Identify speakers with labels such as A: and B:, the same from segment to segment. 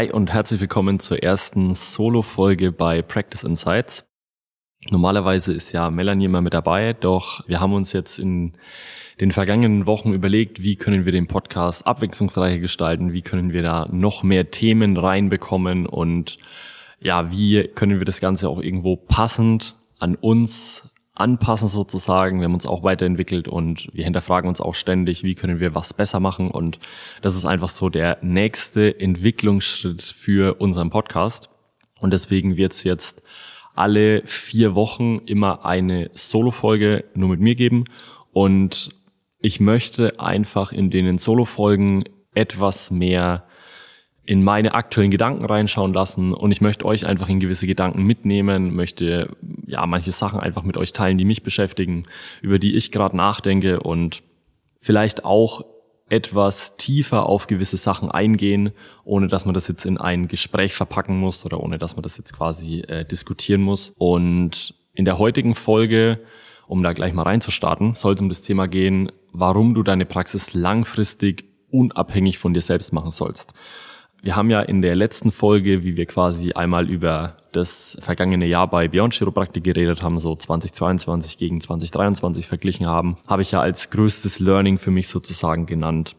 A: Hi und herzlich willkommen zur ersten Solo-Folge bei Practice Insights. Normalerweise ist ja Melanie immer mit dabei, doch wir haben uns jetzt in den vergangenen Wochen überlegt, wie können wir den Podcast abwechslungsreicher gestalten, wie können wir da noch mehr Themen reinbekommen und ja, wie können wir das Ganze auch irgendwo passend an uns anpassen sozusagen. Wir haben uns auch weiterentwickelt und wir hinterfragen uns auch ständig, wie können wir was besser machen. Und das ist einfach so der nächste Entwicklungsschritt für unseren Podcast. Und deswegen wird es jetzt alle vier Wochen immer eine Solo-Folge nur mit mir geben. Und ich möchte einfach in den Solo-Folgen etwas mehr in meine aktuellen Gedanken reinschauen lassen und ich möchte euch einfach in gewisse Gedanken mitnehmen, möchte ja manche Sachen einfach mit euch teilen, die mich beschäftigen, über die ich gerade nachdenke und vielleicht auch etwas tiefer auf gewisse Sachen eingehen, ohne dass man das jetzt in ein Gespräch verpacken muss oder ohne dass man das jetzt quasi äh, diskutieren muss. Und in der heutigen Folge, um da gleich mal reinzustarten, soll es um das Thema gehen, warum du deine Praxis langfristig unabhängig von dir selbst machen sollst. Wir haben ja in der letzten Folge, wie wir quasi einmal über das vergangene Jahr bei Beyond Chiropraktik geredet haben, so 2022 gegen 2023 verglichen haben, habe ich ja als größtes Learning für mich sozusagen genannt,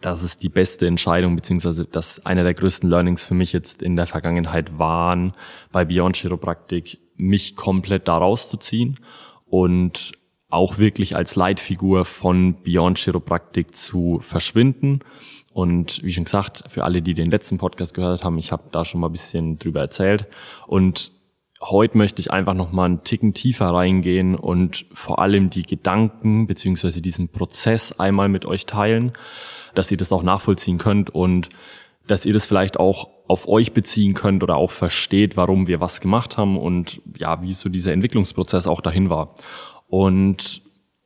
A: dass es die beste Entscheidung, beziehungsweise dass einer der größten Learnings für mich jetzt in der Vergangenheit waren, bei Beyond Chiropraktik mich komplett da rauszuziehen und auch wirklich als Leitfigur von Beyond Chiropraktik zu verschwinden und wie schon gesagt, für alle, die den letzten Podcast gehört haben, ich habe da schon mal ein bisschen drüber erzählt. Und heute möchte ich einfach noch mal einen Ticken tiefer reingehen und vor allem die Gedanken beziehungsweise diesen Prozess einmal mit euch teilen, dass ihr das auch nachvollziehen könnt und dass ihr das vielleicht auch auf euch beziehen könnt oder auch versteht, warum wir was gemacht haben und ja, wie so dieser Entwicklungsprozess auch dahin war. Und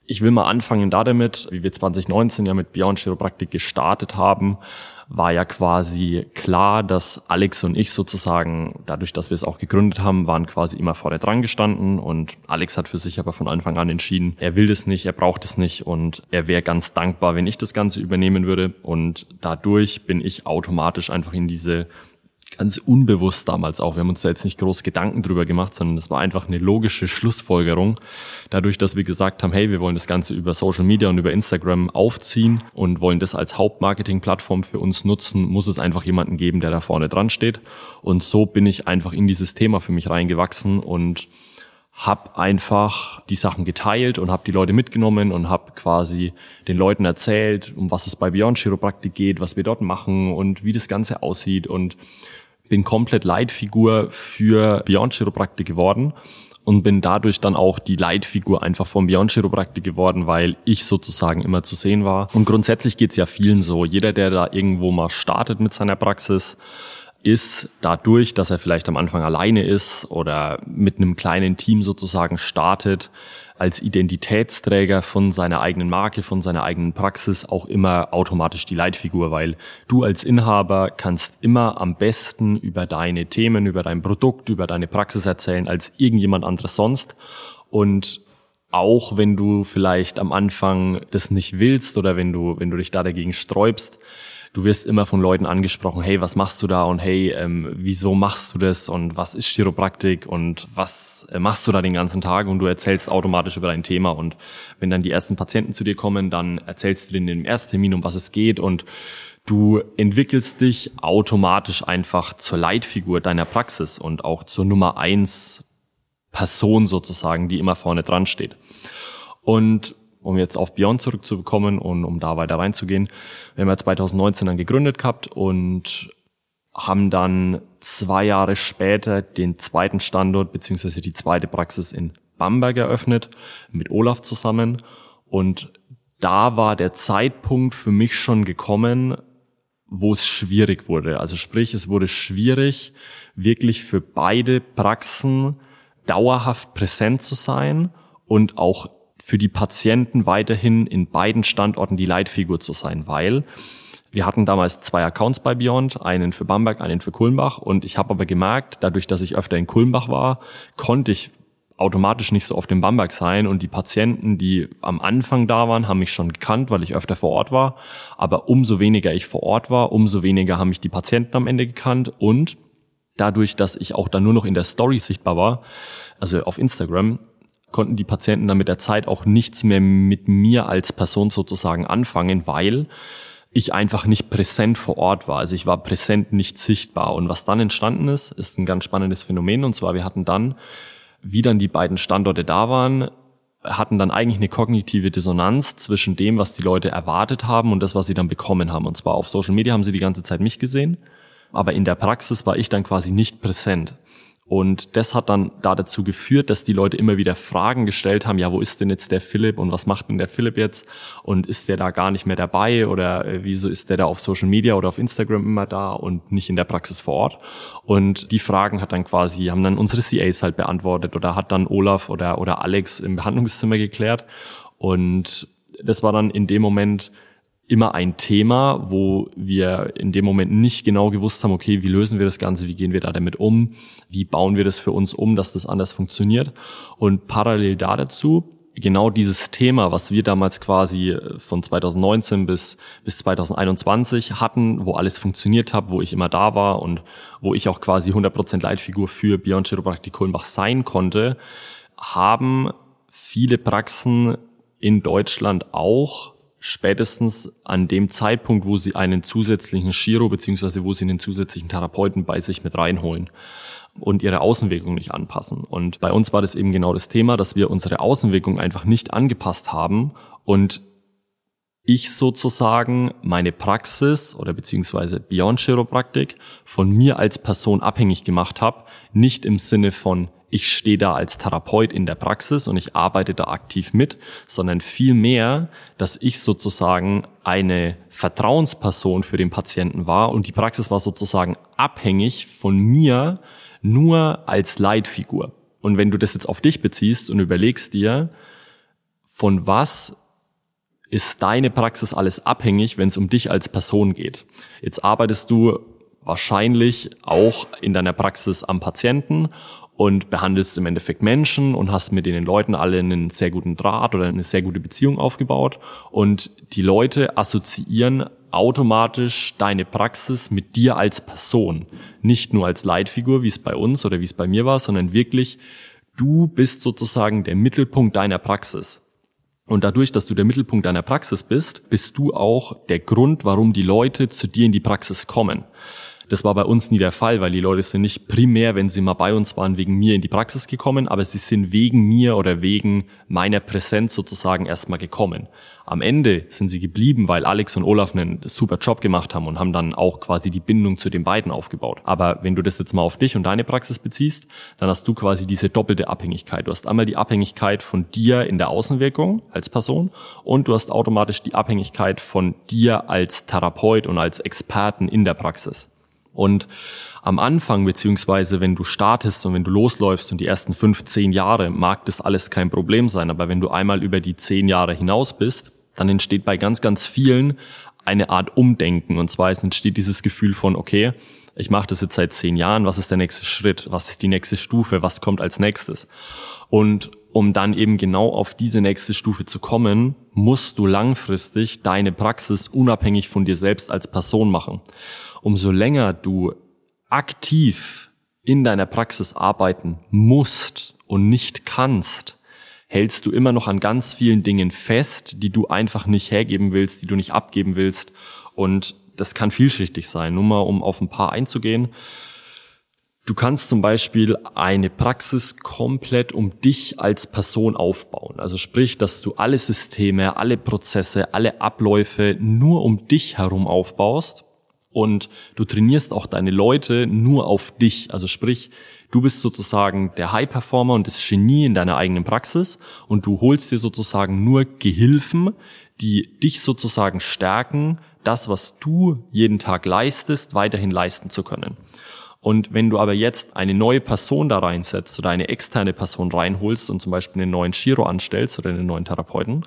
A: ich will mal anfangen da damit, wie wir 2019 ja mit Beyond Chiropraktik gestartet haben, war ja quasi klar, dass Alex und ich sozusagen, dadurch, dass wir es auch gegründet haben, waren quasi immer vorne dran gestanden und Alex hat für sich aber von Anfang an entschieden, er will das nicht, er braucht es nicht und er wäre ganz dankbar, wenn ich das Ganze übernehmen würde und dadurch bin ich automatisch einfach in diese ganz unbewusst damals auch. Wir haben uns da jetzt nicht groß Gedanken drüber gemacht, sondern das war einfach eine logische Schlussfolgerung. Dadurch, dass wir gesagt haben, hey, wir wollen das Ganze über Social Media und über Instagram aufziehen und wollen das als Hauptmarketing-Plattform für uns nutzen, muss es einfach jemanden geben, der da vorne dran steht. Und so bin ich einfach in dieses Thema für mich reingewachsen und habe einfach die Sachen geteilt und habe die Leute mitgenommen und habe quasi den Leuten erzählt, um was es bei Beyond Chiropraktik geht, was wir dort machen und wie das Ganze aussieht und bin komplett Leitfigur für Beyond Chiropraktik geworden und bin dadurch dann auch die Leitfigur einfach von Beyond Chiropraktik geworden, weil ich sozusagen immer zu sehen war. Und grundsätzlich geht's ja vielen so. Jeder, der da irgendwo mal startet mit seiner Praxis, ist dadurch, dass er vielleicht am Anfang alleine ist oder mit einem kleinen Team sozusagen startet, als Identitätsträger von seiner eigenen Marke, von seiner eigenen Praxis auch immer automatisch die Leitfigur, weil du als Inhaber kannst immer am besten über deine Themen, über dein Produkt, über deine Praxis erzählen als irgendjemand anderes sonst. Und auch wenn du vielleicht am Anfang das nicht willst oder wenn du, wenn du dich da dagegen sträubst, du wirst immer von Leuten angesprochen, hey, was machst du da? Und hey, ähm, wieso machst du das? Und was ist Chiropraktik? Und was äh, machst du da den ganzen Tag? Und du erzählst automatisch über dein Thema. Und wenn dann die ersten Patienten zu dir kommen, dann erzählst du denen im Ersttermin, um was es geht. Und du entwickelst dich automatisch einfach zur Leitfigur deiner Praxis und auch zur Nummer eins Person sozusagen, die immer vorne dran steht. Und um jetzt auf Beyond zurückzukommen und um da weiter reinzugehen. Wir haben ja 2019 dann gegründet gehabt und haben dann zwei Jahre später den zweiten Standort beziehungsweise die zweite Praxis in Bamberg eröffnet mit Olaf zusammen und da war der Zeitpunkt für mich schon gekommen, wo es schwierig wurde. Also sprich, es wurde schwierig, wirklich für beide Praxen dauerhaft präsent zu sein und auch für die Patienten weiterhin in beiden Standorten die Leitfigur zu sein, weil wir hatten damals zwei Accounts bei Beyond, einen für Bamberg, einen für Kulmbach. Und ich habe aber gemerkt, dadurch, dass ich öfter in Kulmbach war, konnte ich automatisch nicht so auf dem Bamberg sein. Und die Patienten, die am Anfang da waren, haben mich schon gekannt, weil ich öfter vor Ort war. Aber umso weniger ich vor Ort war, umso weniger haben mich die Patienten am Ende gekannt. Und dadurch, dass ich auch dann nur noch in der Story sichtbar war, also auf Instagram, konnten die Patienten dann mit der Zeit auch nichts mehr mit mir als Person sozusagen anfangen, weil ich einfach nicht präsent vor Ort war. Also ich war präsent nicht sichtbar. Und was dann entstanden ist, ist ein ganz spannendes Phänomen. Und zwar, wir hatten dann wie dann die beiden Standorte da waren, hatten dann eigentlich eine kognitive Dissonanz zwischen dem, was die Leute erwartet haben und das, was sie dann bekommen haben. Und zwar auf Social Media haben sie die ganze Zeit mich gesehen, aber in der Praxis war ich dann quasi nicht präsent. Und das hat dann da dazu geführt, dass die Leute immer wieder Fragen gestellt haben, ja, wo ist denn jetzt der Philipp und was macht denn der Philipp jetzt? Und ist der da gar nicht mehr dabei oder äh, wieso ist der da auf Social Media oder auf Instagram immer da und nicht in der Praxis vor Ort? Und die Fragen hat dann quasi, haben dann unsere CAs halt beantwortet oder hat dann Olaf oder, oder Alex im Behandlungszimmer geklärt. Und das war dann in dem Moment immer ein Thema, wo wir in dem Moment nicht genau gewusst haben, okay, wie lösen wir das Ganze, wie gehen wir da damit um, wie bauen wir das für uns um, dass das anders funktioniert. Und parallel da dazu, genau dieses Thema, was wir damals quasi von 2019 bis, bis 2021 hatten, wo alles funktioniert hat, wo ich immer da war und wo ich auch quasi 100% Leitfigur für Beyond Chiropraktik Kulmbach sein konnte, haben viele Praxen in Deutschland auch spätestens an dem Zeitpunkt, wo sie einen zusätzlichen Chiro beziehungsweise wo sie einen zusätzlichen Therapeuten bei sich mit reinholen und ihre Außenwirkung nicht anpassen. Und bei uns war das eben genau das Thema, dass wir unsere Außenwirkung einfach nicht angepasst haben und ich sozusagen meine Praxis oder beziehungsweise Beyond Chiropraktik von mir als Person abhängig gemacht habe, nicht im Sinne von ich stehe da als Therapeut in der Praxis und ich arbeite da aktiv mit, sondern vielmehr, dass ich sozusagen eine Vertrauensperson für den Patienten war und die Praxis war sozusagen abhängig von mir nur als Leitfigur. Und wenn du das jetzt auf dich beziehst und überlegst dir, von was ist deine Praxis alles abhängig, wenn es um dich als Person geht. Jetzt arbeitest du wahrscheinlich auch in deiner Praxis am Patienten und behandelst im Endeffekt Menschen und hast mit den Leuten alle einen sehr guten Draht oder eine sehr gute Beziehung aufgebaut und die Leute assoziieren automatisch deine Praxis mit dir als Person, nicht nur als Leitfigur, wie es bei uns oder wie es bei mir war, sondern wirklich du bist sozusagen der Mittelpunkt deiner Praxis. Und dadurch, dass du der Mittelpunkt deiner Praxis bist, bist du auch der Grund, warum die Leute zu dir in die Praxis kommen. Das war bei uns nie der Fall, weil die Leute sind nicht primär, wenn sie mal bei uns waren, wegen mir in die Praxis gekommen, aber sie sind wegen mir oder wegen meiner Präsenz sozusagen erstmal gekommen. Am Ende sind sie geblieben, weil Alex und Olaf einen super Job gemacht haben und haben dann auch quasi die Bindung zu den beiden aufgebaut. Aber wenn du das jetzt mal auf dich und deine Praxis beziehst, dann hast du quasi diese doppelte Abhängigkeit. Du hast einmal die Abhängigkeit von dir in der Außenwirkung als Person und du hast automatisch die Abhängigkeit von dir als Therapeut und als Experten in der Praxis. Und am Anfang, beziehungsweise wenn du startest und wenn du losläufst und die ersten fünf, zehn Jahre, mag das alles kein Problem sein. Aber wenn du einmal über die zehn Jahre hinaus bist, dann entsteht bei ganz, ganz vielen eine Art Umdenken. Und zwar entsteht dieses Gefühl von, okay, ich mache das jetzt seit zehn Jahren, was ist der nächste Schritt? Was ist die nächste Stufe? Was kommt als nächstes? Und um dann eben genau auf diese nächste Stufe zu kommen, musst du langfristig deine Praxis unabhängig von dir selbst als Person machen umso länger du aktiv in deiner Praxis arbeiten musst und nicht kannst, hältst du immer noch an ganz vielen Dingen fest, die du einfach nicht hergeben willst, die du nicht abgeben willst. Und das kann vielschichtig sein. Nur mal, um auf ein paar einzugehen. Du kannst zum Beispiel eine Praxis komplett um dich als Person aufbauen. Also sprich, dass du alle Systeme, alle Prozesse, alle Abläufe nur um dich herum aufbaust und du trainierst auch deine Leute nur auf dich. Also sprich, du bist sozusagen der High-Performer und das Genie in deiner eigenen Praxis und du holst dir sozusagen nur Gehilfen, die dich sozusagen stärken, das, was du jeden Tag leistest, weiterhin leisten zu können. Und wenn du aber jetzt eine neue Person da reinsetzt oder eine externe Person reinholst und zum Beispiel einen neuen Chiro anstellst oder einen neuen Therapeuten,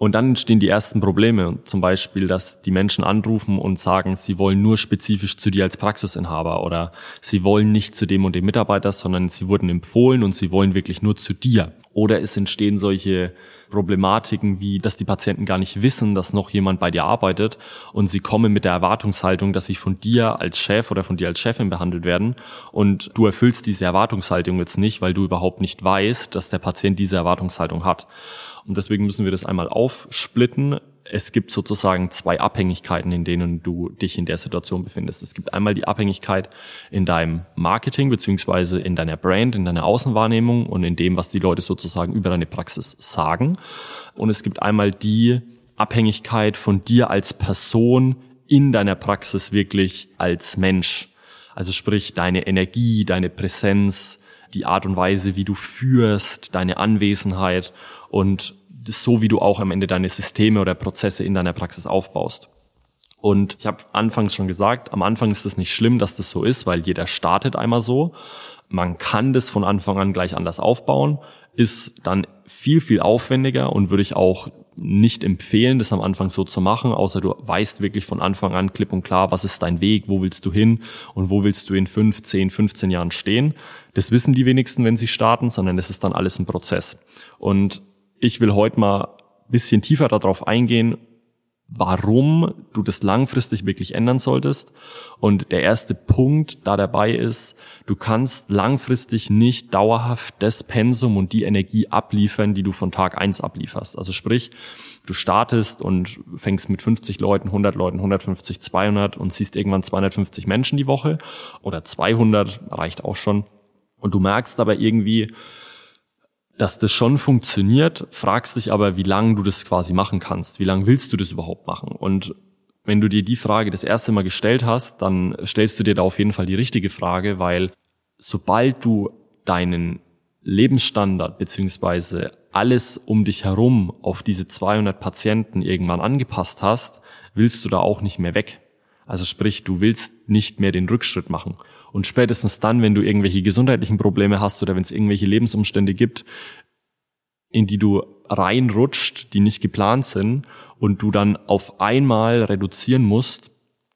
A: und dann entstehen die ersten Probleme. Zum Beispiel, dass die Menschen anrufen und sagen, sie wollen nur spezifisch zu dir als Praxisinhaber oder sie wollen nicht zu dem und dem Mitarbeiter, sondern sie wurden empfohlen und sie wollen wirklich nur zu dir. Oder es entstehen solche Problematiken wie, dass die Patienten gar nicht wissen, dass noch jemand bei dir arbeitet und sie kommen mit der Erwartungshaltung, dass sie von dir als Chef oder von dir als Chefin behandelt werden und du erfüllst diese Erwartungshaltung jetzt nicht, weil du überhaupt nicht weißt, dass der Patient diese Erwartungshaltung hat. Und deswegen müssen wir das einmal aufsplitten es gibt sozusagen zwei Abhängigkeiten, in denen du dich in der Situation befindest. Es gibt einmal die Abhängigkeit in deinem Marketing beziehungsweise in deiner Brand, in deiner Außenwahrnehmung und in dem, was die Leute sozusagen über deine Praxis sagen. Und es gibt einmal die Abhängigkeit von dir als Person in deiner Praxis wirklich als Mensch. Also sprich deine Energie, deine Präsenz, die Art und Weise, wie du führst, deine Anwesenheit und so wie du auch am Ende deine Systeme oder Prozesse in deiner Praxis aufbaust. Und ich habe anfangs schon gesagt, am Anfang ist es nicht schlimm, dass das so ist, weil jeder startet einmal so. Man kann das von Anfang an gleich anders aufbauen, ist dann viel, viel aufwendiger und würde ich auch nicht empfehlen, das am Anfang so zu machen, außer du weißt wirklich von Anfang an klipp und klar, was ist dein Weg, wo willst du hin und wo willst du in 5, 10, 15 Jahren stehen. Das wissen die wenigsten, wenn sie starten, sondern es ist dann alles ein Prozess. Und ich will heute mal ein bisschen tiefer darauf eingehen, warum du das langfristig wirklich ändern solltest. Und der erste Punkt da dabei ist, du kannst langfristig nicht dauerhaft das Pensum und die Energie abliefern, die du von Tag eins ablieferst. Also sprich, du startest und fängst mit 50 Leuten, 100 Leuten, 150, 200 und siehst irgendwann 250 Menschen die Woche oder 200 reicht auch schon. Und du merkst aber irgendwie, dass das schon funktioniert, fragst dich aber, wie lange du das quasi machen kannst. Wie lange willst du das überhaupt machen? Und wenn du dir die Frage das erste Mal gestellt hast, dann stellst du dir da auf jeden Fall die richtige Frage, weil sobald du deinen Lebensstandard beziehungsweise alles um dich herum auf diese 200 Patienten irgendwann angepasst hast, willst du da auch nicht mehr weg. Also sprich, du willst nicht mehr den Rückschritt machen. Und spätestens dann, wenn du irgendwelche gesundheitlichen Probleme hast oder wenn es irgendwelche Lebensumstände gibt, in die du reinrutscht, die nicht geplant sind und du dann auf einmal reduzieren musst,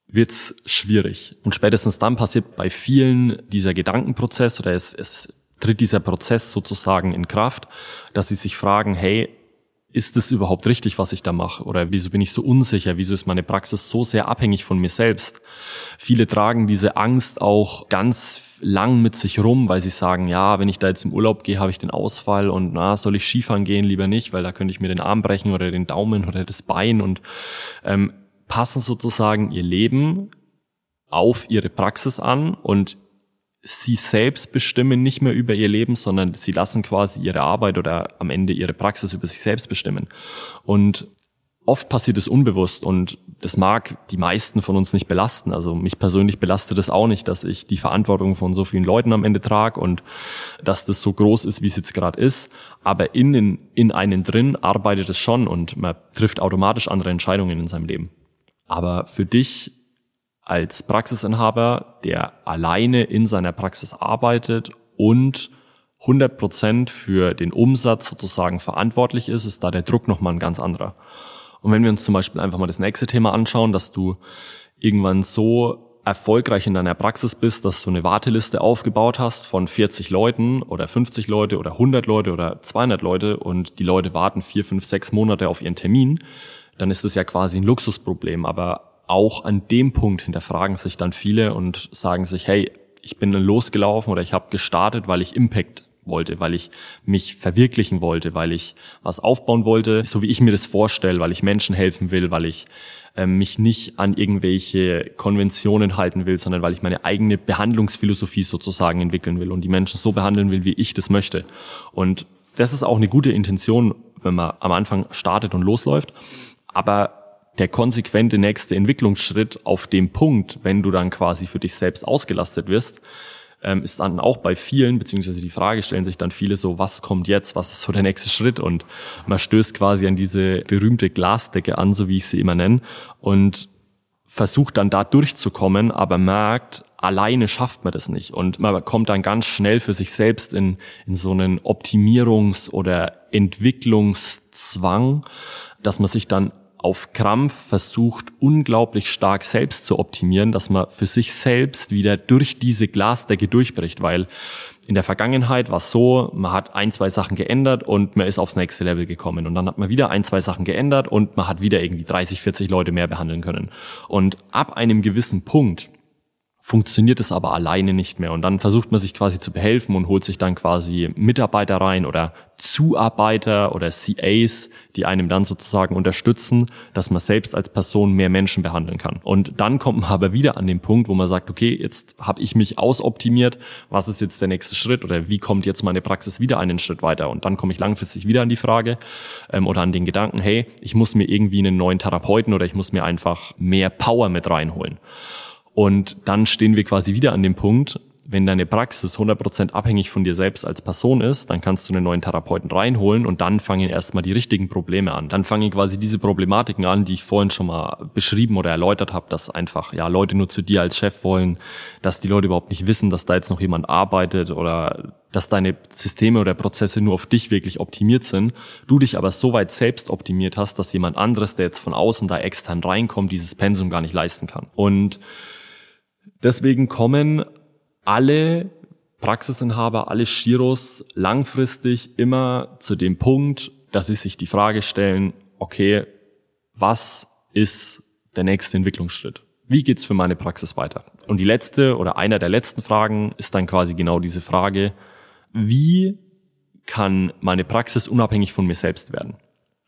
A: wird's schwierig. Und spätestens dann passiert bei vielen dieser Gedankenprozess oder es, es tritt dieser Prozess sozusagen in Kraft, dass sie sich fragen, hey, ist es überhaupt richtig, was ich da mache? Oder wieso bin ich so unsicher? Wieso ist meine Praxis so sehr abhängig von mir selbst? Viele tragen diese Angst auch ganz lang mit sich rum, weil sie sagen, ja, wenn ich da jetzt im Urlaub gehe, habe ich den Ausfall und na, soll ich Skifahren gehen? Lieber nicht, weil da könnte ich mir den Arm brechen oder den Daumen oder das Bein und ähm, passen sozusagen ihr Leben auf ihre Praxis an und sie selbst bestimmen nicht mehr über ihr Leben, sondern sie lassen quasi ihre Arbeit oder am Ende ihre Praxis über sich selbst bestimmen. Und oft passiert es unbewusst und das mag die meisten von uns nicht belasten. Also mich persönlich belastet es auch nicht, dass ich die Verantwortung von so vielen Leuten am Ende trage und dass das so groß ist, wie es jetzt gerade ist. Aber in, in einen drin arbeitet es schon und man trifft automatisch andere Entscheidungen in seinem Leben. Aber für dich als Praxisinhaber, der alleine in seiner Praxis arbeitet und 100 Prozent für den Umsatz sozusagen verantwortlich ist, ist da der Druck nochmal ein ganz anderer. Und wenn wir uns zum Beispiel einfach mal das nächste Thema anschauen, dass du irgendwann so erfolgreich in deiner Praxis bist, dass du eine Warteliste aufgebaut hast von 40 Leuten oder 50 Leute oder 100 Leute oder 200 Leute und die Leute warten vier, fünf, sechs Monate auf ihren Termin, dann ist das ja quasi ein Luxusproblem. Aber auch an dem Punkt hinterfragen sich dann viele und sagen sich, hey, ich bin losgelaufen oder ich habe gestartet, weil ich Impact wollte, weil ich mich verwirklichen wollte, weil ich was aufbauen wollte, so wie ich mir das vorstelle, weil ich Menschen helfen will, weil ich äh, mich nicht an irgendwelche Konventionen halten will, sondern weil ich meine eigene Behandlungsphilosophie sozusagen entwickeln will und die Menschen so behandeln will, wie ich das möchte. Und das ist auch eine gute Intention, wenn man am Anfang startet und losläuft. Aber der konsequente nächste Entwicklungsschritt auf dem Punkt, wenn du dann quasi für dich selbst ausgelastet wirst, ähm, ist dann auch bei vielen, beziehungsweise die Frage stellen sich dann viele so, was kommt jetzt, was ist so der nächste Schritt? Und man stößt quasi an diese berühmte Glasdecke an, so wie ich sie immer nenne. Und versucht dann da durchzukommen, aber merkt, alleine schafft man das nicht. Und man kommt dann ganz schnell für sich selbst in, in so einen Optimierungs- oder Entwicklungszwang, dass man sich dann auf Krampf versucht, unglaublich stark selbst zu optimieren, dass man für sich selbst wieder durch diese Glasdecke durchbricht, weil in der Vergangenheit war es so, man hat ein, zwei Sachen geändert und man ist aufs nächste Level gekommen. Und dann hat man wieder ein, zwei Sachen geändert und man hat wieder irgendwie 30, 40 Leute mehr behandeln können. Und ab einem gewissen Punkt funktioniert es aber alleine nicht mehr. Und dann versucht man sich quasi zu behelfen und holt sich dann quasi Mitarbeiter rein oder Zuarbeiter oder CAs, die einem dann sozusagen unterstützen, dass man selbst als Person mehr Menschen behandeln kann. Und dann kommt man aber wieder an den Punkt, wo man sagt, okay, jetzt habe ich mich ausoptimiert, was ist jetzt der nächste Schritt oder wie kommt jetzt meine Praxis wieder einen Schritt weiter? Und dann komme ich langfristig wieder an die Frage ähm, oder an den Gedanken, hey, ich muss mir irgendwie einen neuen Therapeuten oder ich muss mir einfach mehr Power mit reinholen. Und dann stehen wir quasi wieder an dem Punkt, wenn deine Praxis 100% abhängig von dir selbst als Person ist, dann kannst du einen neuen Therapeuten reinholen und dann fangen erstmal die richtigen Probleme an. Dann fangen quasi diese Problematiken an, die ich vorhin schon mal beschrieben oder erläutert habe, dass einfach ja Leute nur zu dir als Chef wollen, dass die Leute überhaupt nicht wissen, dass da jetzt noch jemand arbeitet oder dass deine Systeme oder Prozesse nur auf dich wirklich optimiert sind, du dich aber so weit selbst optimiert hast, dass jemand anderes, der jetzt von außen da extern reinkommt, dieses Pensum gar nicht leisten kann. Und Deswegen kommen alle Praxisinhaber, alle Shiros langfristig immer zu dem Punkt, dass sie sich die Frage stellen, okay, was ist der nächste Entwicklungsschritt? Wie geht's für meine Praxis weiter? Und die letzte oder einer der letzten Fragen ist dann quasi genau diese Frage, wie kann meine Praxis unabhängig von mir selbst werden?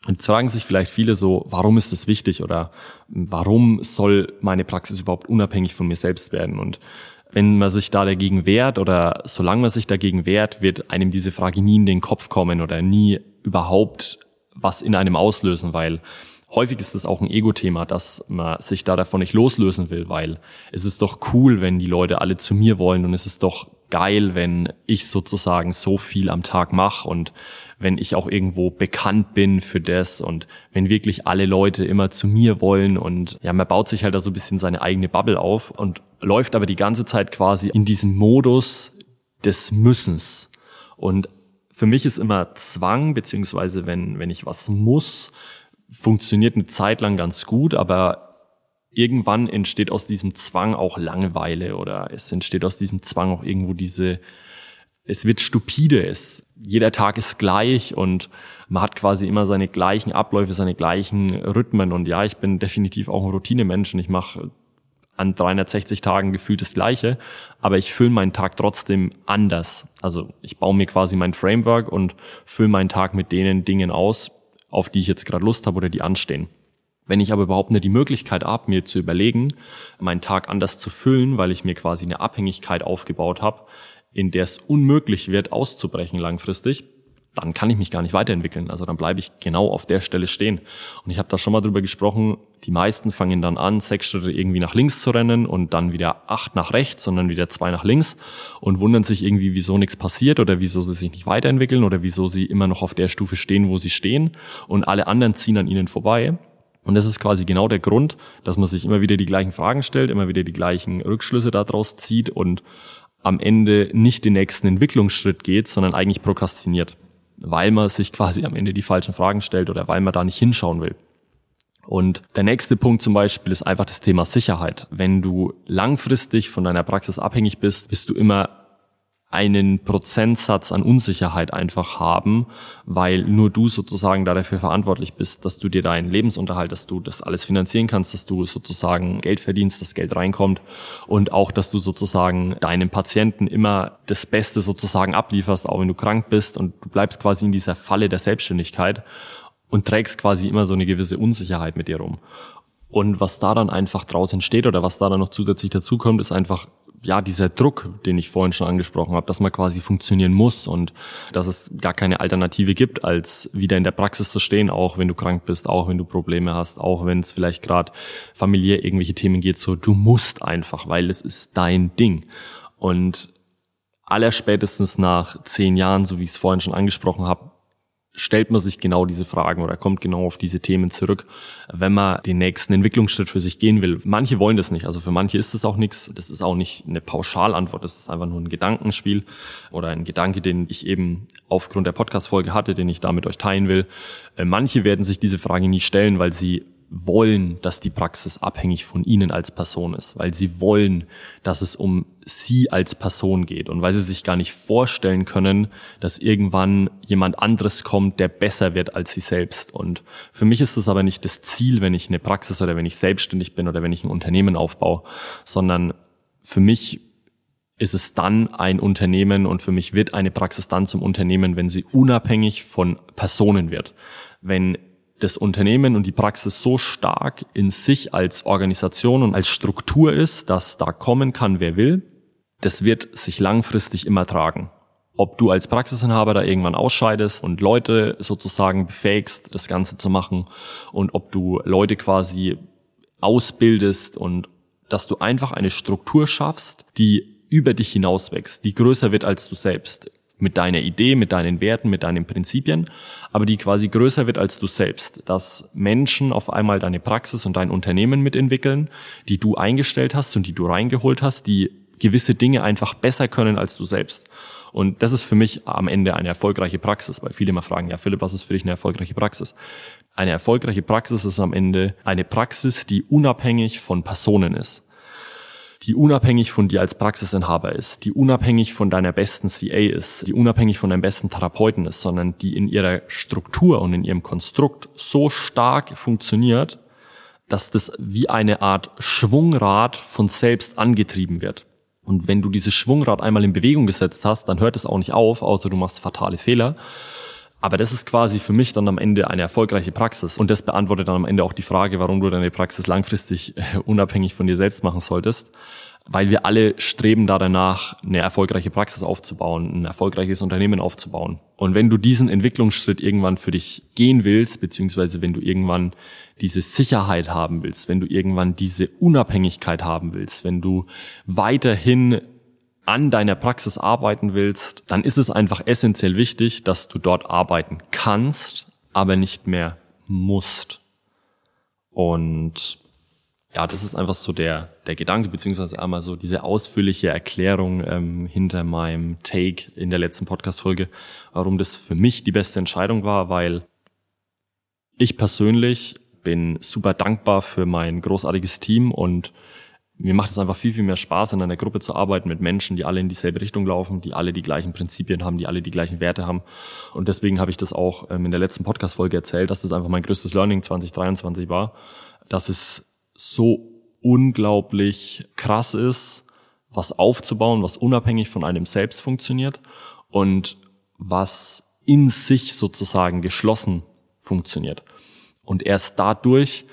A: Und jetzt fragen sich vielleicht viele so, warum ist das wichtig oder warum soll meine Praxis überhaupt unabhängig von mir selbst werden? Und wenn man sich da dagegen wehrt oder solange man sich dagegen wehrt, wird einem diese Frage nie in den Kopf kommen oder nie überhaupt was in einem auslösen, weil häufig ist das auch ein Ego-Thema, dass man sich da davon nicht loslösen will, weil es ist doch cool, wenn die Leute alle zu mir wollen und es ist doch geil, wenn ich sozusagen so viel am Tag mache und wenn ich auch irgendwo bekannt bin für das und wenn wirklich alle Leute immer zu mir wollen und ja, man baut sich halt da so ein bisschen seine eigene Bubble auf und läuft aber die ganze Zeit quasi in diesem Modus des Müssens. Und für mich ist immer Zwang, beziehungsweise wenn, wenn ich was muss, funktioniert eine Zeit lang ganz gut, aber irgendwann entsteht aus diesem Zwang auch Langeweile oder es entsteht aus diesem Zwang auch irgendwo diese, es wird stupide, es, jeder Tag ist gleich und man hat quasi immer seine gleichen Abläufe, seine gleichen Rhythmen und ja, ich bin definitiv auch ein Routinemensch und ich mache an 360 Tagen gefühlt das Gleiche, aber ich fülle meinen Tag trotzdem anders. Also ich baue mir quasi mein Framework und fülle meinen Tag mit denen Dingen aus, auf die ich jetzt gerade Lust habe oder die anstehen. Wenn ich aber überhaupt nicht die Möglichkeit habe, mir zu überlegen, meinen Tag anders zu füllen, weil ich mir quasi eine Abhängigkeit aufgebaut habe, in der es unmöglich wird, auszubrechen langfristig, dann kann ich mich gar nicht weiterentwickeln. Also dann bleibe ich genau auf der Stelle stehen. Und ich habe da schon mal drüber gesprochen, die meisten fangen dann an, sechs Schritte irgendwie nach links zu rennen und dann wieder acht nach rechts, sondern wieder zwei nach links und wundern sich irgendwie, wieso nichts passiert oder wieso sie sich nicht weiterentwickeln oder wieso sie immer noch auf der Stufe stehen, wo sie stehen und alle anderen ziehen an ihnen vorbei. Und das ist quasi genau der Grund, dass man sich immer wieder die gleichen Fragen stellt, immer wieder die gleichen Rückschlüsse daraus zieht und am Ende nicht den nächsten Entwicklungsschritt geht, sondern eigentlich prokrastiniert, weil man sich quasi am Ende die falschen Fragen stellt oder weil man da nicht hinschauen will. Und der nächste Punkt zum Beispiel ist einfach das Thema Sicherheit. Wenn du langfristig von deiner Praxis abhängig bist, bist du immer einen Prozentsatz an Unsicherheit einfach haben, weil nur du sozusagen da dafür verantwortlich bist, dass du dir deinen Lebensunterhalt, dass du das alles finanzieren kannst, dass du sozusagen Geld verdienst, dass Geld reinkommt und auch, dass du sozusagen deinen Patienten immer das Beste sozusagen ablieferst, auch wenn du krank bist und du bleibst quasi in dieser Falle der Selbstständigkeit und trägst quasi immer so eine gewisse Unsicherheit mit dir rum. Und was da dann einfach draus entsteht oder was da dann noch zusätzlich dazukommt, ist einfach ja, dieser Druck, den ich vorhin schon angesprochen habe, dass man quasi funktionieren muss und dass es gar keine Alternative gibt, als wieder in der Praxis zu stehen, auch wenn du krank bist, auch wenn du Probleme hast, auch wenn es vielleicht gerade familiär irgendwelche Themen geht, so du musst einfach, weil es ist dein Ding. Und allerspätestens nach zehn Jahren, so wie ich es vorhin schon angesprochen habe, stellt man sich genau diese Fragen oder kommt genau auf diese Themen zurück, wenn man den nächsten Entwicklungsschritt für sich gehen will. Manche wollen das nicht, also für manche ist das auch nichts. Das ist auch nicht eine Pauschalantwort, das ist einfach nur ein Gedankenspiel oder ein Gedanke, den ich eben aufgrund der Podcast-Folge hatte, den ich da mit euch teilen will. Äh, manche werden sich diese Frage nie stellen, weil sie wollen, dass die Praxis abhängig von ihnen als Person ist, weil sie wollen, dass es um sie als Person geht und weil sie sich gar nicht vorstellen können, dass irgendwann jemand anderes kommt, der besser wird als sie selbst. Und für mich ist das aber nicht das Ziel, wenn ich eine Praxis oder wenn ich selbstständig bin oder wenn ich ein Unternehmen aufbaue, sondern für mich ist es dann ein Unternehmen und für mich wird eine Praxis dann zum Unternehmen, wenn sie unabhängig von Personen wird. Wenn das Unternehmen und die Praxis so stark in sich als Organisation und als Struktur ist, dass da kommen kann, wer will, das wird sich langfristig immer tragen. Ob du als Praxisinhaber da irgendwann ausscheidest und Leute sozusagen befähigst, das Ganze zu machen und ob du Leute quasi ausbildest und dass du einfach eine Struktur schaffst, die über dich hinauswächst, die größer wird als du selbst mit deiner Idee, mit deinen Werten, mit deinen Prinzipien, aber die quasi größer wird als du selbst. Dass Menschen auf einmal deine Praxis und dein Unternehmen mitentwickeln, die du eingestellt hast und die du reingeholt hast, die gewisse Dinge einfach besser können als du selbst. Und das ist für mich am Ende eine erfolgreiche Praxis, weil viele immer fragen, ja Philipp, was ist für dich eine erfolgreiche Praxis? Eine erfolgreiche Praxis ist am Ende eine Praxis, die unabhängig von Personen ist die unabhängig von dir als Praxisinhaber ist, die unabhängig von deiner besten CA ist, die unabhängig von deinem besten Therapeuten ist, sondern die in ihrer Struktur und in ihrem Konstrukt so stark funktioniert, dass das wie eine Art Schwungrad von selbst angetrieben wird. Und wenn du dieses Schwungrad einmal in Bewegung gesetzt hast, dann hört es auch nicht auf, außer du machst fatale Fehler. Aber das ist quasi für mich dann am Ende eine erfolgreiche Praxis. Und das beantwortet dann am Ende auch die Frage, warum du deine Praxis langfristig äh, unabhängig von dir selbst machen solltest. Weil wir alle streben da danach, eine erfolgreiche Praxis aufzubauen, ein erfolgreiches Unternehmen aufzubauen. Und wenn du diesen Entwicklungsschritt irgendwann für dich gehen willst, beziehungsweise wenn du irgendwann diese Sicherheit haben willst, wenn du irgendwann diese Unabhängigkeit haben willst, wenn du weiterhin an deiner Praxis arbeiten willst, dann ist es einfach essentiell wichtig, dass du dort arbeiten kannst, aber nicht mehr musst. Und ja, das ist einfach so der, der Gedanke, beziehungsweise einmal so diese ausführliche Erklärung ähm, hinter meinem Take in der letzten Podcast-Folge, warum das für mich die beste Entscheidung war, weil ich persönlich bin super dankbar für mein großartiges Team und mir macht es einfach viel, viel mehr Spaß, in einer Gruppe zu arbeiten mit Menschen, die alle in dieselbe Richtung laufen, die alle die gleichen Prinzipien haben, die alle die gleichen Werte haben. Und deswegen habe ich das auch ähm, in der letzten Podcast-Folge erzählt, dass das einfach mein größtes Learning 2023 war, dass es so unglaublich krass ist, was aufzubauen, was unabhängig von einem selbst funktioniert und was in sich sozusagen geschlossen funktioniert. Und erst dadurch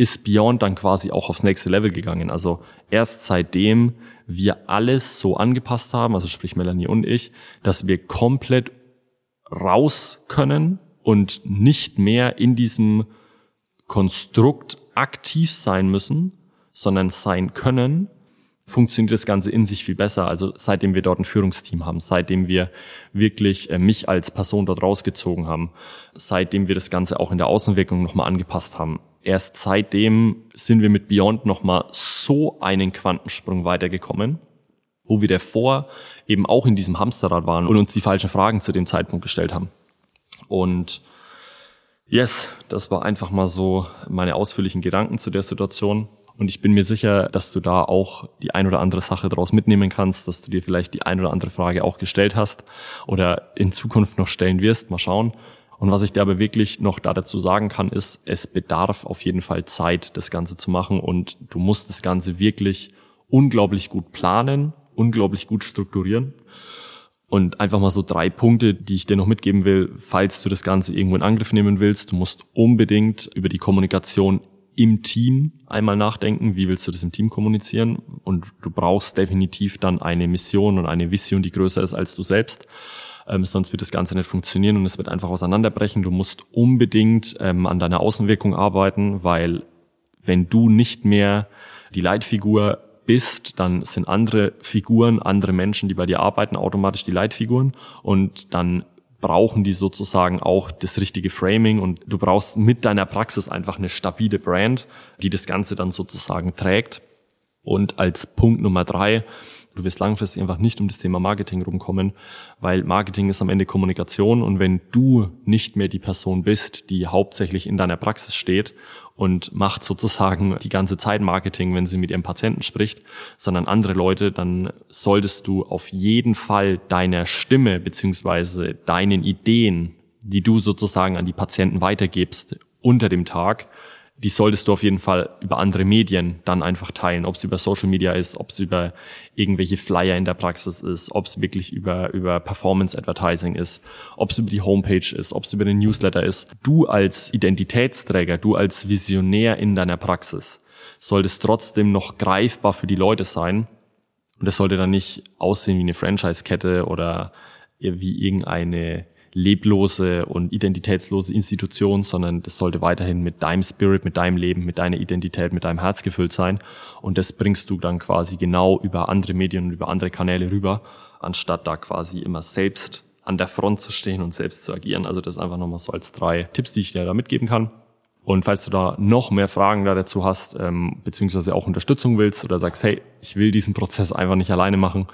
A: ist Beyond dann quasi auch aufs nächste Level gegangen. Also erst seitdem wir alles so angepasst haben, also sprich Melanie und ich, dass wir komplett raus können und nicht mehr in diesem Konstrukt aktiv sein müssen, sondern sein können, funktioniert das Ganze in sich viel besser. Also seitdem wir dort ein Führungsteam haben, seitdem wir wirklich äh, mich als Person dort rausgezogen haben, seitdem wir das Ganze auch in der Außenwirkung nochmal angepasst haben, erst seitdem sind wir mit Beyond nochmal so einen Quantensprung weitergekommen, wo wir davor eben auch in diesem Hamsterrad waren und uns die falschen Fragen zu dem Zeitpunkt gestellt haben. Und yes, das war einfach mal so meine ausführlichen Gedanken zu der Situation. Und ich bin mir sicher, dass du da auch die ein oder andere Sache daraus mitnehmen kannst, dass du dir vielleicht die ein oder andere Frage auch gestellt hast oder in Zukunft noch stellen wirst. Mal schauen. Und was ich dir aber wirklich noch da dazu sagen kann, ist, es bedarf auf jeden Fall Zeit, das Ganze zu machen und du musst das Ganze wirklich unglaublich gut planen, unglaublich gut strukturieren. Und einfach mal so drei Punkte, die ich dir noch mitgeben will, falls du das Ganze irgendwo in Angriff nehmen willst. Du musst unbedingt über die Kommunikation im Team einmal nachdenken, wie willst du das im Team kommunizieren und du brauchst definitiv dann eine Mission und eine Vision, die größer ist als du selbst ähm, sonst wird das Ganze nicht funktionieren und es wird einfach auseinanderbrechen. Du musst unbedingt ähm, an deiner Außenwirkung arbeiten, weil wenn du nicht mehr die Leitfigur bist, dann sind andere Figuren, andere Menschen, die bei dir arbeiten, automatisch die Leitfiguren und dann brauchen die sozusagen auch das richtige Framing und du brauchst mit deiner Praxis einfach eine stabile Brand, die das Ganze dann sozusagen trägt. Und als Punkt Nummer drei, du wirst langfristig einfach nicht um das Thema Marketing rumkommen, weil Marketing ist am Ende Kommunikation und wenn du nicht mehr die Person bist, die hauptsächlich in deiner Praxis steht und macht sozusagen die ganze Zeit Marketing, wenn sie mit ihrem Patienten spricht, sondern andere Leute, dann solltest du auf jeden Fall deiner Stimme beziehungsweise deinen Ideen, die du sozusagen an die Patienten weitergibst unter dem Tag, die solltest du auf jeden Fall über andere Medien dann einfach teilen, ob es über Social Media ist, ob es über irgendwelche Flyer in der Praxis ist, ob es wirklich über, über Performance Advertising ist, ob es über die Homepage ist, ob es über den Newsletter ist. Du als Identitätsträger, du als Visionär in deiner Praxis solltest trotzdem noch greifbar für die Leute sein. Und das sollte dann nicht aussehen wie eine Franchise-Kette oder wie irgendeine leblose und identitätslose Institution, sondern das sollte weiterhin mit deinem Spirit, mit deinem Leben, mit deiner Identität, mit deinem Herz gefüllt sein. Und das bringst du dann quasi genau über andere Medien und über andere Kanäle rüber, anstatt da quasi immer selbst an der Front zu stehen und selbst zu agieren. Also das einfach nochmal so als drei Tipps, die ich dir da mitgeben kann. Und falls du da noch mehr Fragen da dazu hast, ähm, beziehungsweise auch Unterstützung willst oder sagst, hey, ich will diesen Prozess einfach nicht alleine machen,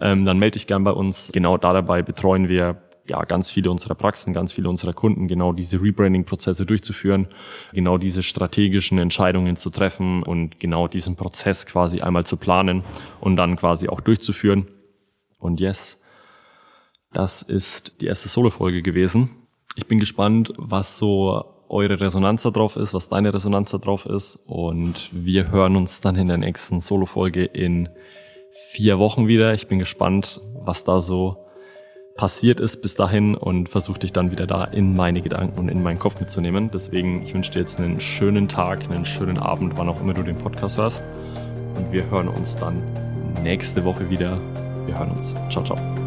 A: ähm, dann melde dich gern bei uns. Genau da dabei betreuen wir ja, ganz viele unserer Praxen, ganz viele unserer Kunden genau diese Rebranding-Prozesse durchzuführen, genau diese strategischen Entscheidungen zu treffen und genau diesen Prozess quasi einmal zu planen und dann quasi auch durchzuführen. Und yes, das ist die erste Solo-Folge gewesen. Ich bin gespannt, was so eure Resonanz darauf ist, was deine Resonanz darauf ist. Und wir hören uns dann in der nächsten Solo-Folge in vier Wochen wieder. Ich bin gespannt, was da so passiert ist bis dahin und versuche dich dann wieder da in meine Gedanken und in meinen Kopf mitzunehmen. Deswegen, ich wünsche dir jetzt einen schönen Tag, einen schönen Abend, wann auch immer du den Podcast hörst. Und wir hören uns dann nächste Woche wieder. Wir hören uns. Ciao, ciao.